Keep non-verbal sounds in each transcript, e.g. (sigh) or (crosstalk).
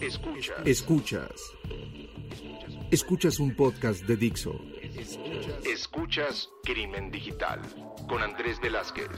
Escuchas. Escuchas. Escuchas un podcast de Dixo. Escuchas Crimen Digital con Andrés Velázquez.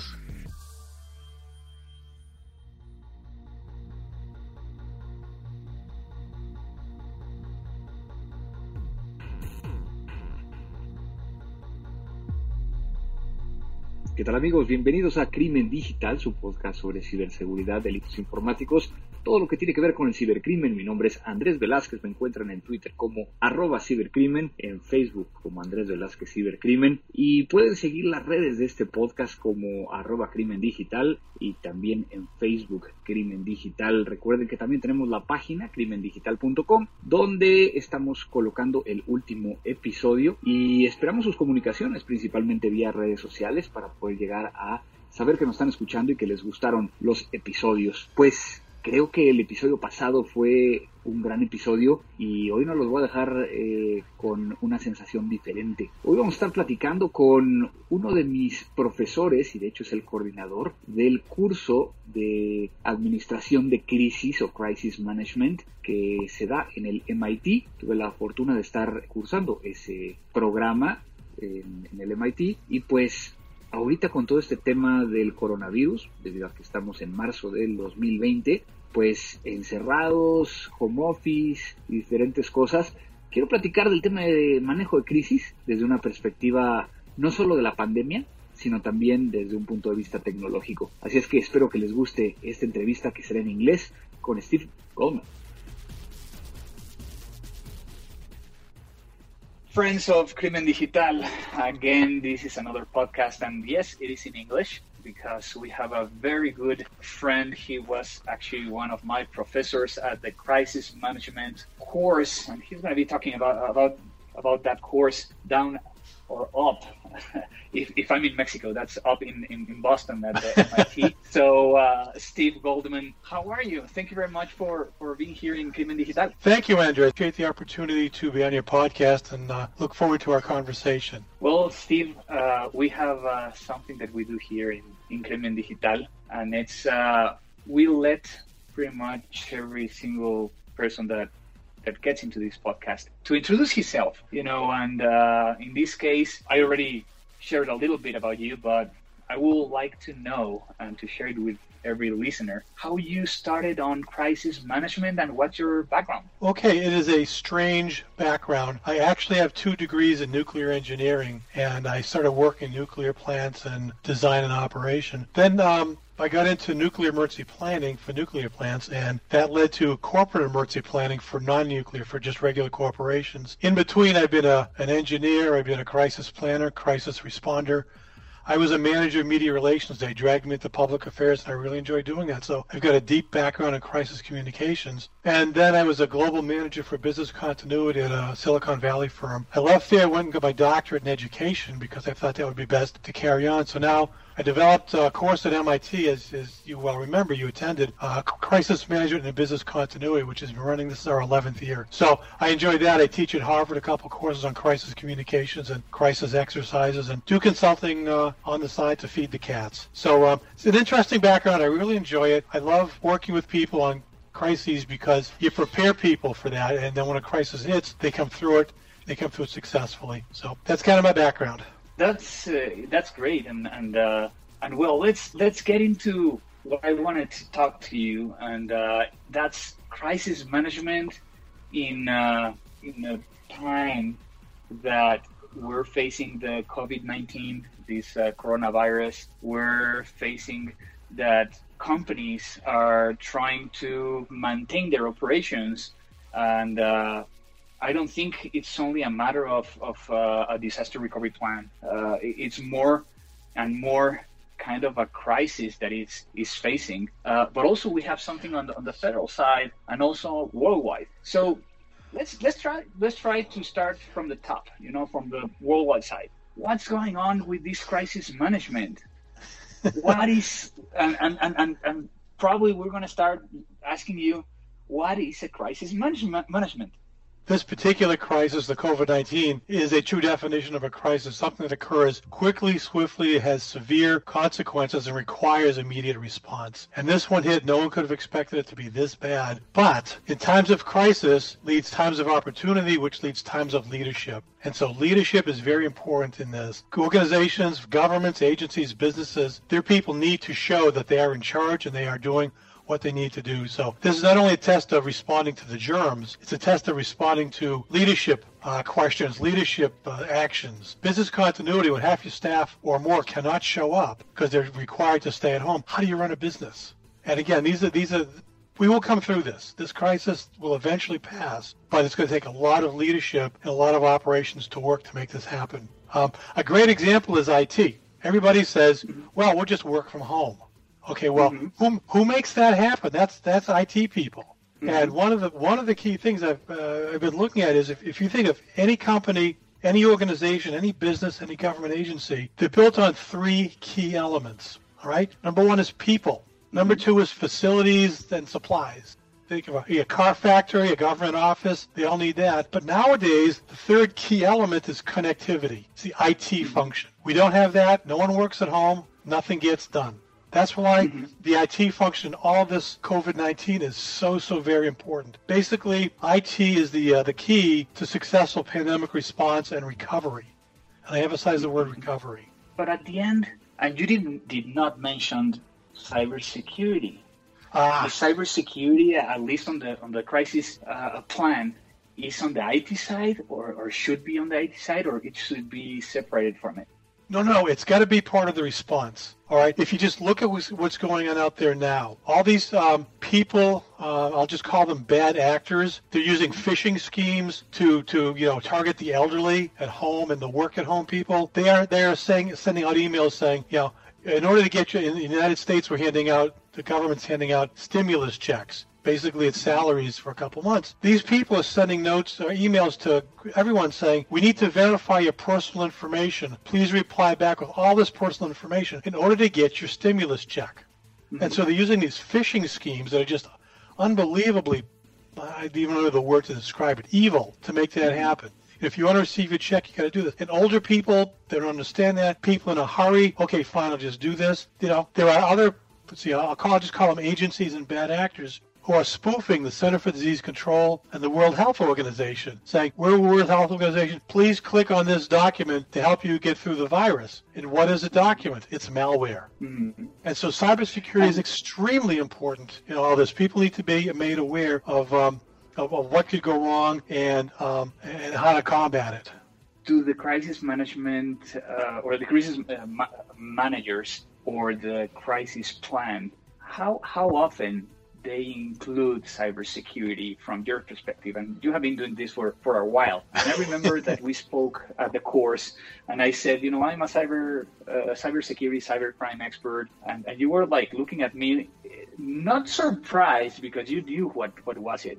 ¿Qué tal amigos? Bienvenidos a Crimen Digital, su podcast sobre ciberseguridad, delitos informáticos todo lo que tiene que ver con el cibercrimen. Mi nombre es Andrés Velázquez, me encuentran en Twitter como arroba cibercrimen, en Facebook como Andrés Velázquez Cibercrimen y pueden seguir las redes de este podcast como arroba crimen digital y también en Facebook Crimen Digital. Recuerden que también tenemos la página crimendigital.com donde estamos colocando el último episodio y esperamos sus comunicaciones principalmente vía redes sociales para poder llegar a saber que nos están escuchando y que les gustaron los episodios. Pues Creo que el episodio pasado fue un gran episodio y hoy nos los voy a dejar eh, con una sensación diferente. Hoy vamos a estar platicando con uno de mis profesores y de hecho es el coordinador del curso de administración de crisis o crisis management que se da en el MIT. Tuve la fortuna de estar cursando ese programa en, en el MIT y pues ahorita con todo este tema del coronavirus, debido a que estamos en marzo del 2020, pues encerrados, home office diferentes cosas, quiero platicar del tema de manejo de crisis desde una perspectiva no solo de la pandemia, sino también desde un punto de vista tecnológico. Así es que espero que les guste esta entrevista que será en inglés con Steve Goldman. Friends of Crimen Digital, again, this is another podcast, and yes, it is in English because we have a very good friend. He was actually one of my professors at the crisis management course, and he's going to be talking about about about that course down or up. (laughs) if, if I'm in Mexico, that's up in, in, in Boston at the MIT. (laughs) so, uh, Steve Goldman, how are you? Thank you very much for, for being here in Crimen Digital. Thank you, Andrew. I appreciate the opportunity to be on your podcast and uh, look forward to our conversation. Well, Steve, uh, we have uh, something that we do here in, in Crimen Digital, and it's uh, we let pretty much every single person that that gets into this podcast to introduce himself, you know. And uh, in this case, I already shared a little bit about you, but I would like to know and to share it with every listener how you started on crisis management and what's your background. Okay, it is a strange background. I actually have two degrees in nuclear engineering, and I started working in nuclear plants and design and operation. Then um, I got into nuclear emergency planning for nuclear plants, and that led to corporate emergency planning for non-nuclear, for just regular corporations. In between, I've been a, an engineer, I've been a crisis planner, crisis responder, I was a manager of media relations. They dragged me into public affairs, and I really enjoyed doing that. So I've got a deep background in crisis communications. And then I was a global manager for business continuity at a Silicon Valley firm. I left there, went and got my doctorate in education because I thought that would be best to carry on. So now I developed a course at MIT, as, as you well remember, you attended, uh, Crisis Management and Business Continuity, which has been running, this is our 11th year. So I enjoyed that. I teach at Harvard a couple courses on crisis communications and crisis exercises and do consulting uh, on the side to feed the cats. So um, it's an interesting background. I really enjoy it. I love working with people on crises because you prepare people for that, and then when a crisis hits, they come through it. They come through it successfully. So that's kind of my background. That's uh, that's great, and and uh, and well, let's let's get into what I wanted to talk to you, and uh, that's crisis management in uh, in a time that we're facing the COVID nineteen, this uh, coronavirus. We're facing that companies are trying to maintain their operations and uh, I don't think it's only a matter of, of uh, a disaster recovery plan. Uh, it's more and more kind of a crisis that is is facing. Uh, but also we have something on the, on the federal side and also worldwide. So let's let's try let's try to start from the top. You know, from the worldwide side. What's going on with this crisis management? (laughs) what is and and, and, and, and probably we're going to start asking you what is a crisis management management This particular crisis, the COVID 19, is a true definition of a crisis, something that occurs quickly, swiftly, has severe consequences, and requires immediate response. And this one hit, no one could have expected it to be this bad. But in times of crisis leads times of opportunity, which leads times of leadership. And so leadership is very important in this. Organizations, governments, agencies, businesses, their people need to show that they are in charge and they are doing what they need to do. So this is not only a test of responding to the germs, it's a test of responding to leadership uh, questions, leadership uh, actions, business continuity when half your staff or more cannot show up because they're required to stay at home. How do you run a business? And again, these are these are we will come through this. This crisis will eventually pass, but it's going to take a lot of leadership and a lot of operations to work to make this happen. Um, a great example is IT. Everybody says, well, we'll just work from home. Okay, well, mm-hmm. who who makes that happen? That's that's IT people. Mm-hmm. And one of the one of the key things I've uh, I've been looking at is if, if you think of any company, any organization, any business, any government agency, they're built on three key elements. All right. Number one is people. Number mm-hmm. two is facilities and supplies. Think of a, a car factory, a government office. They all need that. But nowadays, the third key element is connectivity. It's the IT mm-hmm. function. We don't have that. No one works at home. Nothing gets done. That's why mm-hmm. the IT function, all this COVID-19 is so, so very important. Basically, IT is the, uh, the key to successful pandemic response and recovery. And I emphasize the word mm-hmm. recovery. But at the end, and you didn't, did not mention cybersecurity. Ah. The cybersecurity, at least on the, on the crisis uh, plan, is on the IT side or, or should be on the IT side or it should be separated from it? No, no, it's got to be part of the response. All right. If you just look at what's going on out there now, all these um, people, uh, I'll just call them bad actors. They're using phishing schemes to, to you know target the elderly at home and the work at home people. They are they are saying sending out emails saying, you know, in order to get you in the United States, we're handing out the government's handing out stimulus checks basically it's salaries for a couple months. These people are sending notes or emails to everyone saying, we need to verify your personal information. Please reply back with all this personal information in order to get your stimulus check. Mm-hmm. And so they're using these phishing schemes that are just unbelievably, I don't even know the word to describe it, evil to make that happen. If you want to receive your check, you got to do this. And older people, they don't understand that. People in a hurry, okay, fine, I'll just do this. You know, there are other, let's see, I'll call, just call them agencies and bad actors who are spoofing the Center for Disease Control and the World Health Organization, saying, We're the World Health Organization. Please click on this document to help you get through the virus. And what is a document? It's malware. Mm-hmm. And so cybersecurity is extremely important in all this. People need to be made aware of, um, of, of, what could go wrong and, um, and how to combat it. Do the crisis management uh, or the crisis uh, ma- managers or the crisis plan, how, how often they include cybersecurity from your perspective? And you have been doing this for, for a while. And I remember that we spoke at the course, and I said, you know, I'm a cyber uh, cybersecurity, cybercrime expert, and, and you were like looking at me, not surprised because you knew what what was it,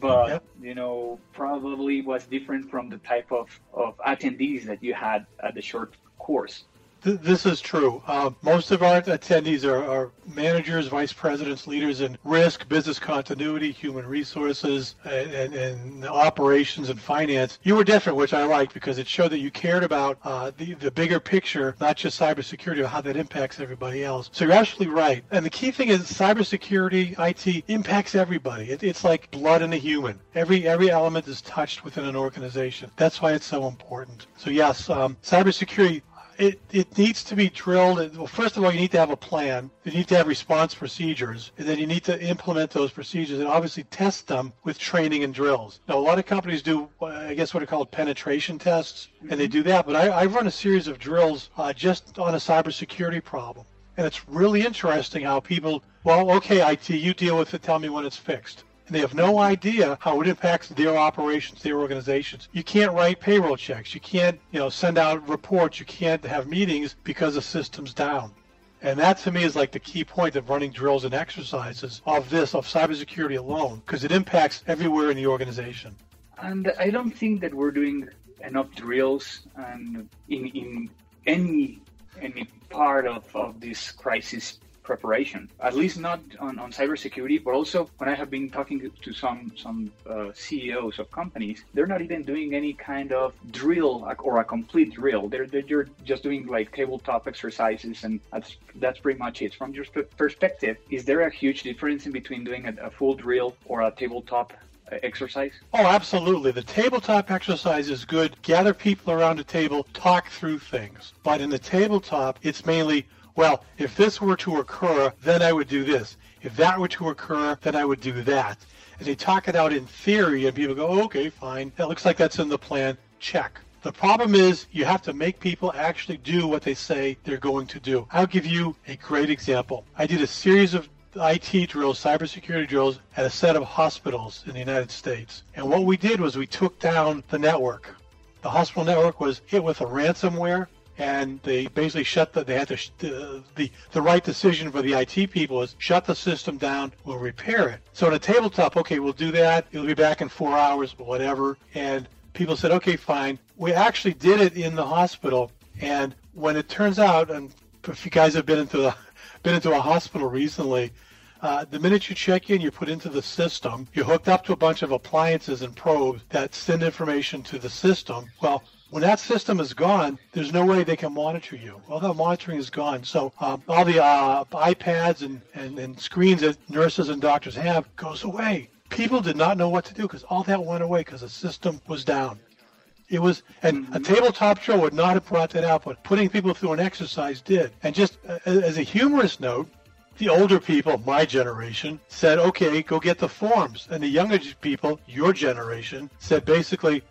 but yep. you know, probably was different from the type of of attendees that you had at the short course this is true. Uh, most of our attendees are, are, managers, vice presidents, leaders in risk, business continuity, human resources, and, and, and, operations and finance. You were different, which I like because it showed that you cared about uh, the, the bigger picture, not just cybersecurity, but how that impacts everybody else. So you're absolutely right. And the key thing is cybersecurity, IT, impacts everybody. It, it's like blood in a human. Every every element is touched within an organization. That's why it's so important. So yes, um, cybersecurity it, it needs to be drilled. Well, first of all, you need to have a plan. You need to have response procedures, and then you need to implement those procedures and obviously test them with training and drills. Now, a lot of companies do, I guess, what are called penetration tests, mm-hmm. and they do that. But I, I run a series of drills uh, just on a cybersecurity problem, and it's really interesting how people, well, okay, IT, you deal with it. Tell me when it's fixed and they have no idea how it impacts their operations, their organizations. You can't write payroll checks. You can't, you know, send out reports. You can't have meetings because the system's down. And that to me is like the key point of running drills and exercises of this, of cybersecurity alone, because it impacts everywhere in the organization. And I don't think that we're doing enough drills and in, in any any part of, of this crisis preparation. At least not on, on cybersecurity, but also when I have been talking to some some uh, CEOs of companies, they're not even doing any kind of drill or a complete drill. They're they're just doing like tabletop exercises, and that's that's pretty much it. From your perspective, is there a huge difference in between doing a, a full drill or a tabletop exercise? Oh, absolutely. The tabletop exercise is good. Gather people around a table, talk through things. But in the tabletop, it's mainly, well, if this were to occur, then I would do this. If that were to occur, then I would do that. And they talk it out in theory, and people go, okay, fine. That looks like that's in the plan. Check. The problem is you have to make people actually do what they say they're going to do. I'll give you a great example. I did a series of IT drills, cybersecurity drills, at a set of hospitals in the United States. And what we did was we took down the network. The hospital network was hit with a ransomware, and they basically shut the. They had to the the, the right decision for the IT people is shut the system down. We'll repair it. So in a tabletop, okay, we'll do that. It'll be back in four hours, whatever. And people said, okay, fine. We actually did it in the hospital, and when it turns out, and if you guys have been into the (laughs) been into a hospital recently, uh, the minute you check in, you're put into the system. You're hooked up to a bunch of appliances and probes that send information to the system. Well, when that system is gone, there's no way they can monitor you. All that monitoring is gone. So um, all the uh, iPads and, and, and screens that nurses and doctors have goes away. People did not know what to do because all that went away because the system was down. It was, and mm-hmm. a tabletop show would not have brought that out, but putting people through an exercise did. And just uh, as a humorous note, the older people, my generation, said, okay, go get the forms. And the younger people, your generation, said basically,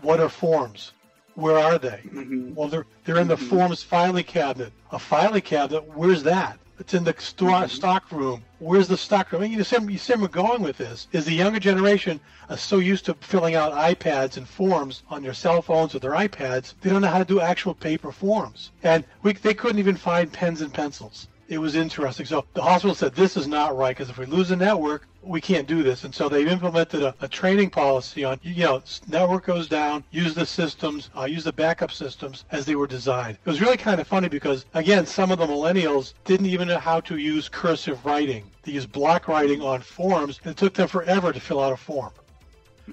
what are forms? Where are they? Mm-hmm. Well, they're, they're in the mm-hmm. forms filing cabinet. A filing cabinet, where's that? It's in the store, mm-hmm. stock room. Where's the stock room? I mean, you see, you see where we're going with this. Is the younger generation are so used to filling out iPads and forms on their cell phones or their iPads, they don't know how to do actual paper forms. And we, they couldn't even find pens and pencils it was interesting. So the hospital said this is not right because if we lose the network, we can't do this. And so they've implemented a, a training policy on you know network goes down, use the systems, uh, use the backup systems as they were designed. It was really kind of funny because again, some of the millennials didn't even know how to use cursive writing. They used block writing on forms, and it took them forever to fill out a form.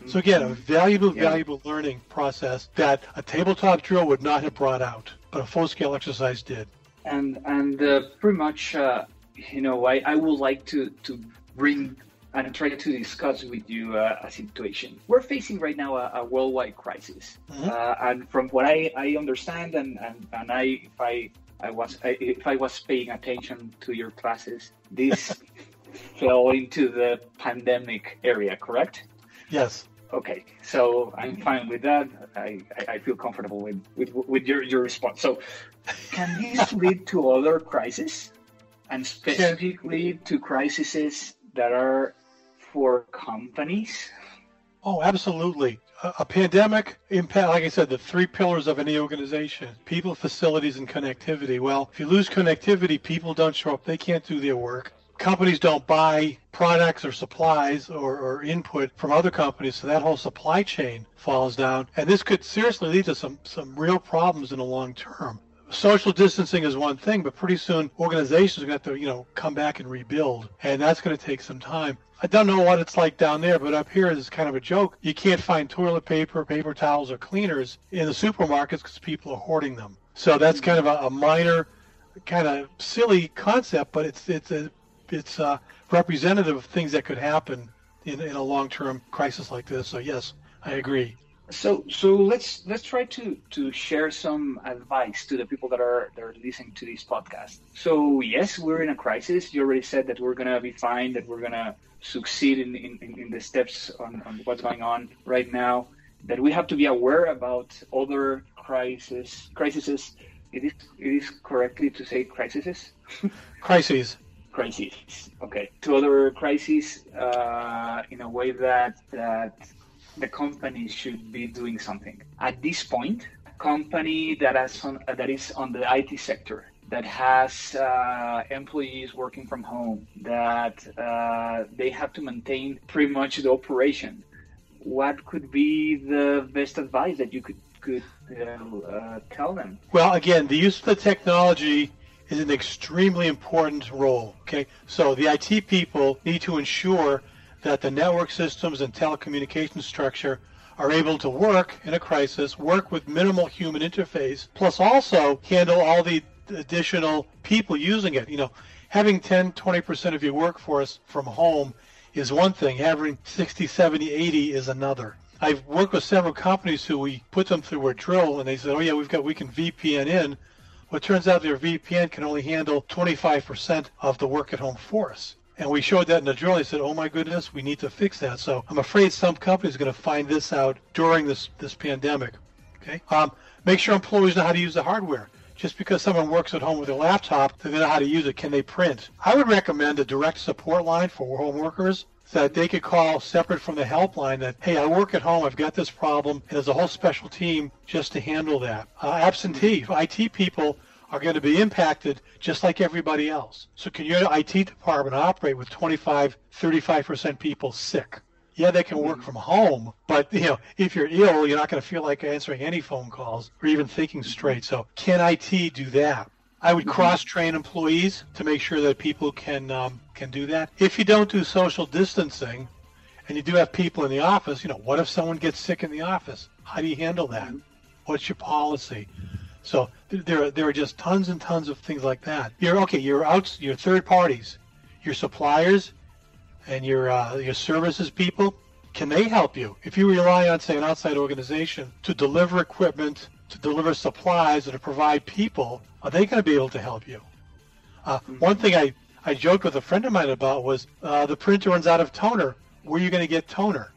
So again, a valuable, yeah. valuable learning process that a tabletop drill would not have brought out, but a full-scale exercise did and and uh, pretty much uh, you know I, I would like to to bring and try to discuss with you uh, a situation. We're facing right now a, a worldwide crisis, mm-hmm. Uh, and from what I, I understand, and, and, and I if I I was I, if I was paying attention to your classes, this (laughs) fell into the pandemic area, correct? Yes. Okay, so I'm fine with that. I, I, feel comfortable with, with, with your, your response. So, can this (laughs) lead to other crises, and specifically to crises that are for companies? Oh, absolutely. A, a pandemic impact, like I said, the three pillars of any organization: people, facilities, and connectivity. Well, if you lose connectivity, people don't show up; they can't do their work companies don't buy products or supplies or, or, input from other companies, so that whole supply chain falls down. And this could seriously lead to some, some real problems in the long term. Social distancing is one thing, but pretty soon organizations are going to have to, you know, come back and rebuild, and that's going to take some time. I don't know what it's like down there, but up here is kind of a joke. You can't find toilet paper, paper towels, or cleaners in the supermarkets because people are hoarding them. So that's kind of a, a minor, kind of silly concept, but it's it's a it's uh, representative of things that could happen in, in a long-term crisis like this. So yes, I agree. So so let's let's try to to share some advice to the people that are that are listening to this podcast. So yes, we're in a crisis. You already said that we're gonna be fine, that we're gonna succeed in, in, in the steps on, on what's going on right now. That we have to be aware about other crises crises. It is it is correctly to say crises. (laughs) crises crises. Okay, to other crises uh, in a way that that the company should be doing something. At this point, company that is on, that is on the IT sector that has uh, employees working from home that uh, they have to maintain pretty much the operation. What could be the best advice that you could could uh, tell them? Well, again, the use of the technology is an extremely important role. Okay, so the IT people need to ensure that the network systems and telecommunication structure are able to work in a crisis, work with minimal human interface, plus also handle all the additional people using it. You know, having 10, 20% of your workforce from home is one thing, having 60, 70, 80 is another. I've worked with several companies who we put them through a drill and they said, oh yeah, we've got, we can VPN in. Well, it turns out their VPN can only handle 25% of the work at home force. And we showed that in the drill. They said, oh my goodness, we need to fix that. So I'm afraid some companies are going to find this out during this, this pandemic. Okay. Um, make sure employees know how to use the hardware. Just because someone works at home with a laptop, they know how to use it. Can they print? I would recommend a direct support line for home workers so that they could call separate from the helpline that, hey, I work at home, I've got this problem, and there's a whole special team just to handle that. Uh, absentee, IT people are going to be impacted just like everybody else. So can your IT department operate with 25, 35% people sick? Yeah, they can work from home, but you know, if you're ill, you're not going to feel like answering any phone calls or even thinking straight. So can IT do that? I would cross-train employees to make sure that people can um, can do that. If you don't do social distancing, and you do have people in the office, you know, what if someone gets sick in the office? How do you handle that? What's your policy? So there, there are just tons and tons of things like that. You're okay. You're out. Your third parties, your suppliers, and your uh, your services people. Can they help you if you rely on, say, an outside organization to deliver equipment, to deliver supplies, and to provide people? Are they going to be able to help you? Uh, one thing I I joked with a friend of mine about was uh, the printer runs out of toner. Where are you going to get toner?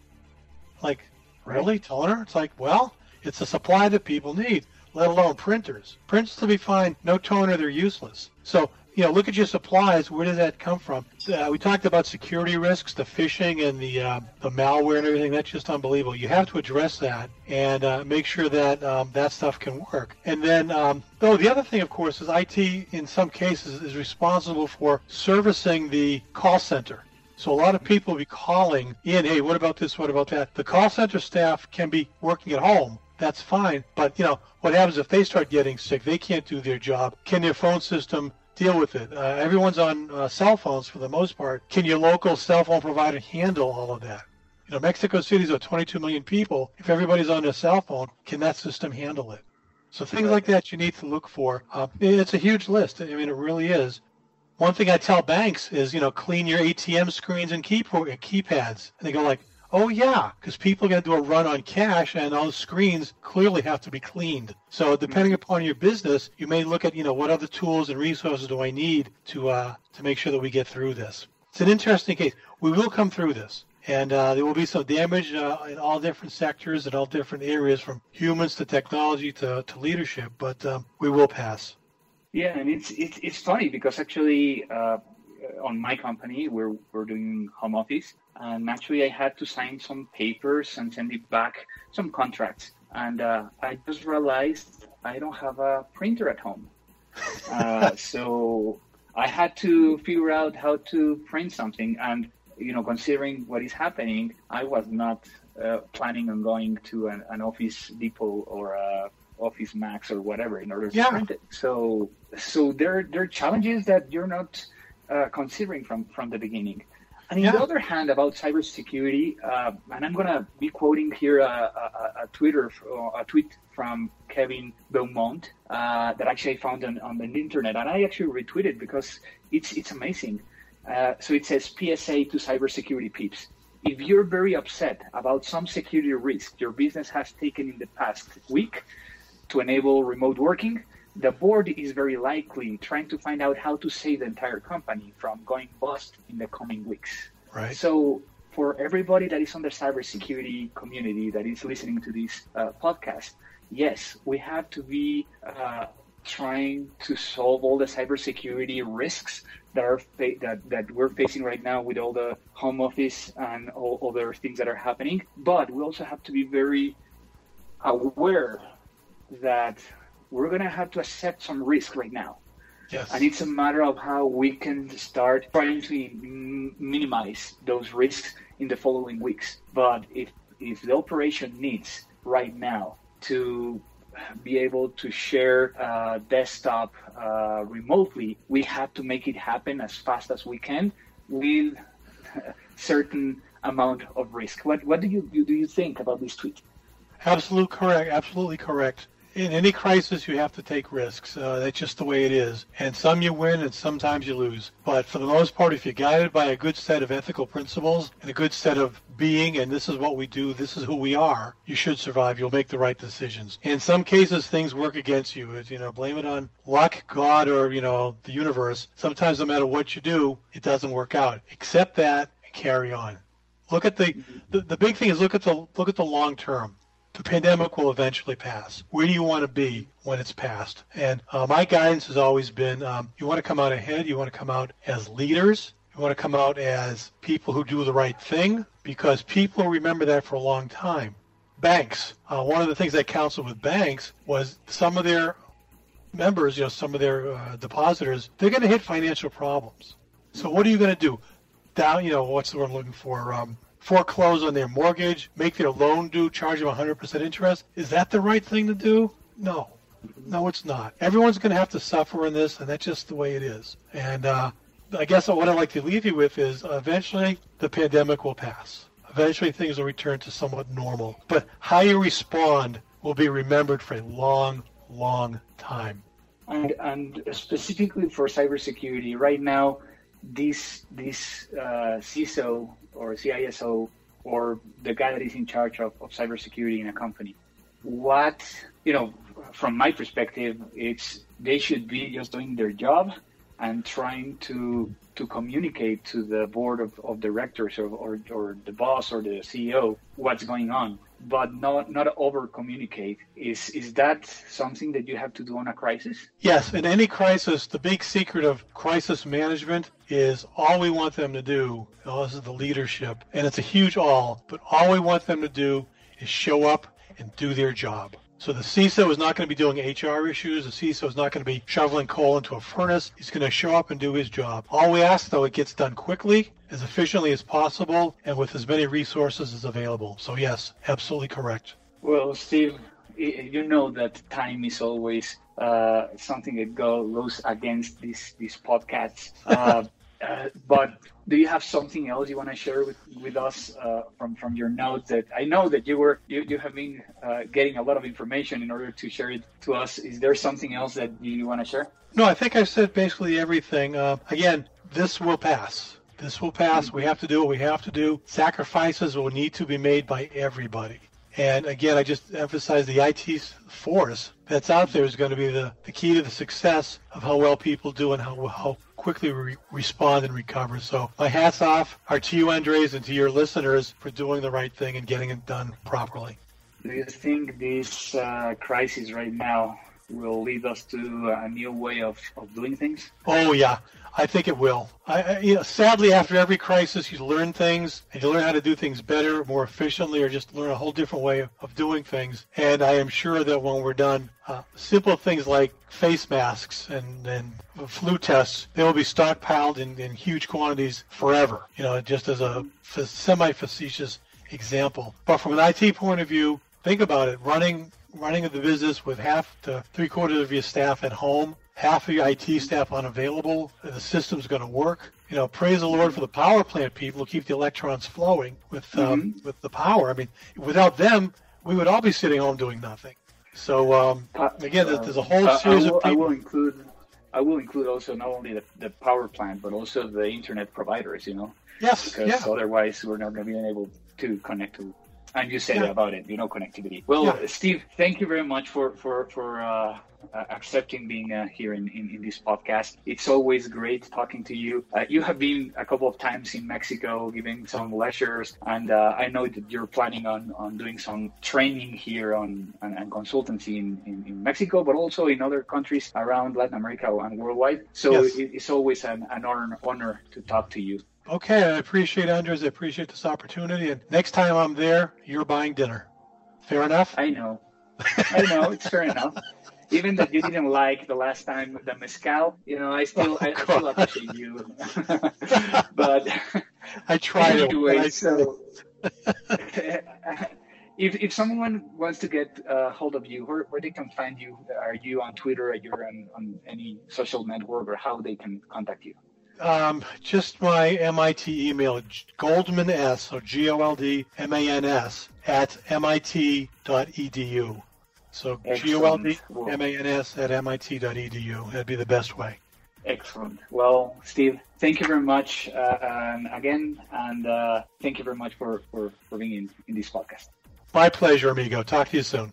Like, really, toner? It's like, well, it's a supply that people need let alone printers. Printers will be fine. No toner, they're useless. So, you know, look at your supplies. Where does that come from? Uh, we talked about security risks, the phishing and the uh, the malware and everything. That's just unbelievable. You have to address that and uh, make sure that um, that stuff can work. And then, um, though, the other thing, of course, is IT in some cases is responsible for servicing the call center. So a lot of people will be calling in, hey, what about this? What about that? The call center staff can be working at home, that's fine. But you know what happens if they start getting sick? They can't do their job. Can their phone system deal with it? Uh, everyone's on uh, cell phones for the most part. Can your local cell phone provider handle all of that? You know, Mexico City's got 22 million people. If everybody's on a cell phone, can that system handle it? So things like that you need to look for. Uh, it's a huge list. I mean, it really is. One thing I tell banks is, you know, clean your ATM screens and keypads. And they go like, Oh yeah, because people are going to do a run on cash, and those screens clearly have to be cleaned. So depending mm-hmm. upon your business, you may look at you know what other tools and resources do I need to uh, to make sure that we get through this. It's an interesting case. We will come through this, and uh, there will be some damage uh, in all different sectors and all different areas, from humans to technology to, to leadership. But um, we will pass. Yeah, and it's it's, it's funny because actually uh, on my company we're we're doing home office and naturally I had to sign some papers and send it back, some contracts. And uh, I just realized I don't have a printer at home. (laughs) Uh, so I had to figure out how to print something. And, you know, considering what is happening, I was not uh, planning on going to an, an Office Depot or a Office Max or whatever in order to yeah. print it. So, so there, there are challenges that you're not uh, considering from, from the beginning. And on yeah. the other hand, about cybersecurity, uh, and I'm going to be quoting here a, a, a, Twitter, a tweet from Kevin Beaumont uh, that actually I found on, on the internet, and I actually retweeted because it's it's amazing. Uh, so it says PSA to cybersecurity peeps. If you're very upset about some security risk your business has taken in the past week to enable remote working, the board is very likely trying to find out how to save the entire company from going bust in the coming weeks. Right. So for everybody that is on the cybersecurity community that is listening to this uh, podcast, yes, we have to be uh, trying to solve all the cybersecurity risks that are fa- that that we're facing right now with all the home office and all other things that are happening. But we also have to be very aware that we're going to have to accept some risk right now. Yes. And it's a matter of how we can start trying to minimize those risks in the following weeks. But if, if the operation needs right now to be able to share uh, desktop uh, remotely, we have to make it happen as fast as we can with (laughs) certain amount of risk. What what do you do you think about this tweet? Absolutely correct. Absolutely correct. In any crisis, you have to take risks. Uh, that's just the way it is. And some you win, and sometimes you lose. But for the most part, if you're guided by a good set of ethical principles and a good set of being, and this is what we do, this is who we are, you should survive. You'll make the right decisions. In some cases, things work against you. You know, blame it on luck, God, or you know, the universe. Sometimes, no matter what you do, it doesn't work out. Accept that and carry on. Look at the, the the big thing is look at the look at the long term the pandemic will eventually pass. Where do you want to be when it's passed? And uh, my guidance has always been um, you want to come out ahead, you want to come out as leaders, you want to come out as people who do the right thing because people remember that for a long time. Banks, uh, one of the things I counseled with banks was some of their members, you know, some of their uh, depositors, they're going to hit financial problems. So what are you going to do? Down, you know, what's the word I'm looking for? Um, foreclose on their mortgage, make their loan due, charge them 100% interest. Is that the right thing to do? No. No, it's not. Everyone's going to have to suffer in this, and that's just the way it is. And uh, I guess what I'd like to leave you with is eventually the pandemic will pass. Eventually things will return to somewhat normal. But how you respond will be remembered for a long, long time. And, and specifically for cybersecurity, right now, this this uh, CISO or CISO or the guy that is in charge of, of cybersecurity in a company. What, you know, from my perspective, it's they should be just doing their job and trying to to communicate to the board of, of directors or, or, or the boss or the CEO what's going on but not not over communicate. Is is that something that you have to do on a crisis? Yes, in any crisis, the big secret of crisis management is all we want them to do. Well, this is the leadership, and it's a huge all. But all we want them to do is show up and do their job. So the CISO is not going to be doing HR issues. The CISO is not going to be shoveling coal into a furnace. He's going to show up and do his job. All we ask, though, it gets done quickly, as efficiently as possible, and with as many resources as available. So yes, absolutely correct. Well, Steve, you know that time is always uh, something that goes against these these podcasts. (laughs) Uh, uh, but do you have something else you want to share with, with us uh, from from your notes? That I know that you were you, you have been uh, getting a lot of information in order to share it to us. Is there something else that you want to share? No, I think I said basically everything. Uh, again, this will pass. This will pass. We have to do what we have to do. Sacrifices will need to be made by everybody. And again, I just emphasize the IT force that's out there is going to be the, the key to the success of how well people do and how, how quickly we respond and recover. So my hats off are to you, Andres, and to your listeners for doing the right thing and getting it done properly. Do you think this uh, crisis right now will lead us to a new way of, of doing things? Oh, yeah. I think it will. I, I, you know, sadly, after every crisis, you learn things and you learn how to do things better, more efficiently, or just learn a whole different way of, of doing things. And I am sure that when we're done, uh, simple things like face masks and, and flu tests, they will be stockpiled in, in huge quantities forever. You know, just as a semi-facetious example. But from an IT point of view, think about it. Running running of the business with half to three quarters of your staff at home half of your IT staff unavailable, the system's going to work. You know, praise the Lord for the power plant people who keep the electrons flowing with um, mm-hmm. with the power. I mean, without them, we would all be sitting home doing nothing. So um, uh, again, uh, there's a whole uh, series will, of people. I will include. I will include also not only the, the power plant, but also the internet providers. You know. Yes. Because yeah. otherwise, we're not going to be able to connect to and you said yeah. about it, you know, connectivity. Well, yeah. Steve, thank you very much for for for uh, uh, accepting being uh, here in, in, in, this podcast. It's always great talking to you. Uh, you have been a couple of times in Mexico giving some lectures, and uh, I know that you're planning on, on doing some training here on and, and consultancy in, in, in, Mexico, but also in other countries around Latin America and worldwide. So yes. it, it's always an, an honor, honor to talk to you. Okay, I appreciate Andres. I appreciate this opportunity. And next time I'm there, you're buying dinner. Fair enough? I know. I know. It's fair enough. Even that you didn't like the last time the mezcal, you know, I still, oh, I, I still appreciate you. (laughs) but I tried anyway, it. so (laughs) if, if someone wants to get uh, hold of you, where, where they can find you? Are you on Twitter? Are you on, on any social network, or how they can contact you? Um, just my MIT email, Goldman S, so G O L D M A N S, at MIT.edu. So G O L D M A N S at MIT.edu. That'd be the best way. Excellent. Well, Steve, thank you very much uh, again, and uh, thank you very much for, for, for being in, in this podcast. My pleasure, amigo. Talk to you soon.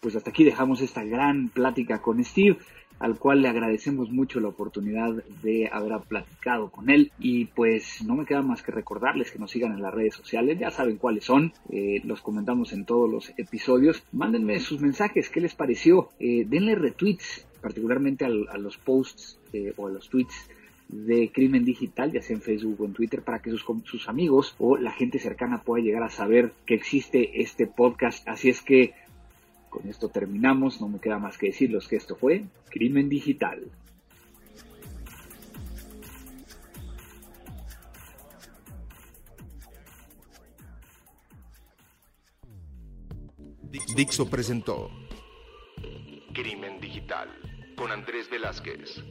Pues hasta aquí dejamos esta gran plática con Steve. Al cual le agradecemos mucho la oportunidad de haber platicado con él. Y pues no me queda más que recordarles que nos sigan en las redes sociales, ya saben cuáles son, eh, los comentamos en todos los episodios, mándenme sus mensajes, qué les pareció, eh, denle retweets particularmente a, los posts eh, o a los tweets de Crimen Digital, ya sea en Facebook o en Twitter, para que sus, sus amigos o la gente cercana pueda llegar a saber que existe este podcast. Así es que con esto terminamos, no me queda más que decirles que esto fue Crimen Digital. Dixo presentó Crimen Digital con Andrés Velázquez.